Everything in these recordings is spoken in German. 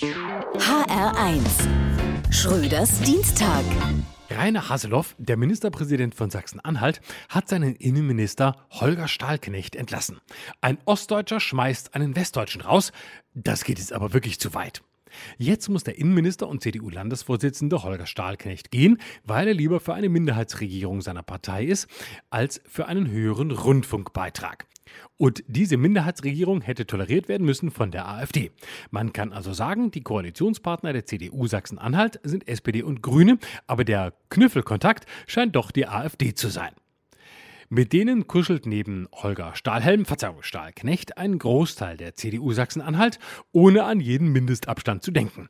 HR1 Schröders Dienstag. Rainer Haseloff, der Ministerpräsident von Sachsen-Anhalt, hat seinen Innenminister Holger Stahlknecht entlassen. Ein Ostdeutscher schmeißt einen Westdeutschen raus. Das geht jetzt aber wirklich zu weit. Jetzt muss der Innenminister und CDU-Landesvorsitzende Holger Stahlknecht gehen, weil er lieber für eine Minderheitsregierung seiner Partei ist, als für einen höheren Rundfunkbeitrag. Und diese Minderheitsregierung hätte toleriert werden müssen von der AfD. Man kann also sagen, die Koalitionspartner der CDU Sachsen-Anhalt sind SPD und Grüne, aber der Knüffelkontakt scheint doch die AfD zu sein. Mit denen kuschelt neben Holger Stahlhelm, Verzeihung, Stahlknecht, ein Großteil der CDU Sachsen-Anhalt, ohne an jeden Mindestabstand zu denken.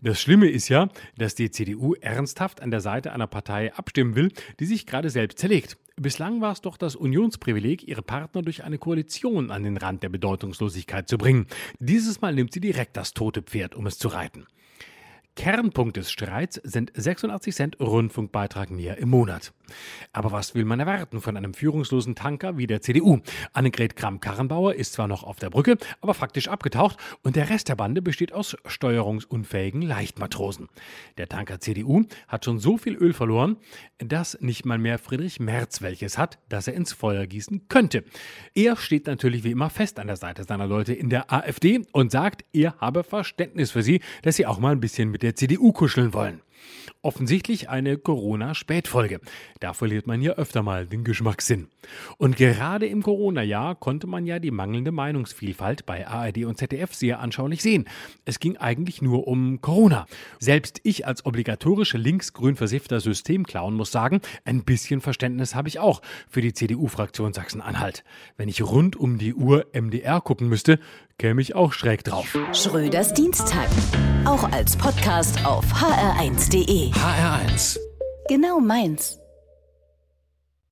Das Schlimme ist ja, dass die CDU ernsthaft an der Seite einer Partei abstimmen will, die sich gerade selbst zerlegt. Bislang war es doch das Unionsprivileg, ihre Partner durch eine Koalition an den Rand der Bedeutungslosigkeit zu bringen. Dieses Mal nimmt sie direkt das tote Pferd, um es zu reiten. Kernpunkt des Streits sind 86 Cent Rundfunkbeitrag mehr im Monat. Aber was will man erwarten von einem führungslosen Tanker wie der CDU? Annegret Kramp-Karrenbauer ist zwar noch auf der Brücke, aber faktisch abgetaucht und der Rest der Bande besteht aus steuerungsunfähigen Leichtmatrosen. Der Tanker CDU hat schon so viel Öl verloren, dass nicht mal mehr Friedrich Merz welches hat, das er ins Feuer gießen könnte. Er steht natürlich wie immer fest an der Seite seiner Leute in der AfD und sagt, er habe Verständnis für sie, dass sie auch mal ein bisschen mit der CDU kuscheln wollen. Offensichtlich eine Corona-Spätfolge. Da verliert man ja öfter mal den Geschmackssinn. Und gerade im Corona-Jahr konnte man ja die mangelnde Meinungsvielfalt bei ARD und ZDF sehr anschaulich sehen. Es ging eigentlich nur um Corona. Selbst ich als obligatorische linksgrün versiffter Systemclown muss sagen, ein bisschen Verständnis habe ich auch für die CDU-Fraktion Sachsen-Anhalt. Wenn ich rund um die Uhr MDR gucken müsste, käme ich auch schräg drauf. Schröders Dienstag. Auch als Podcast auf hr1.de. HR1. Genau meins.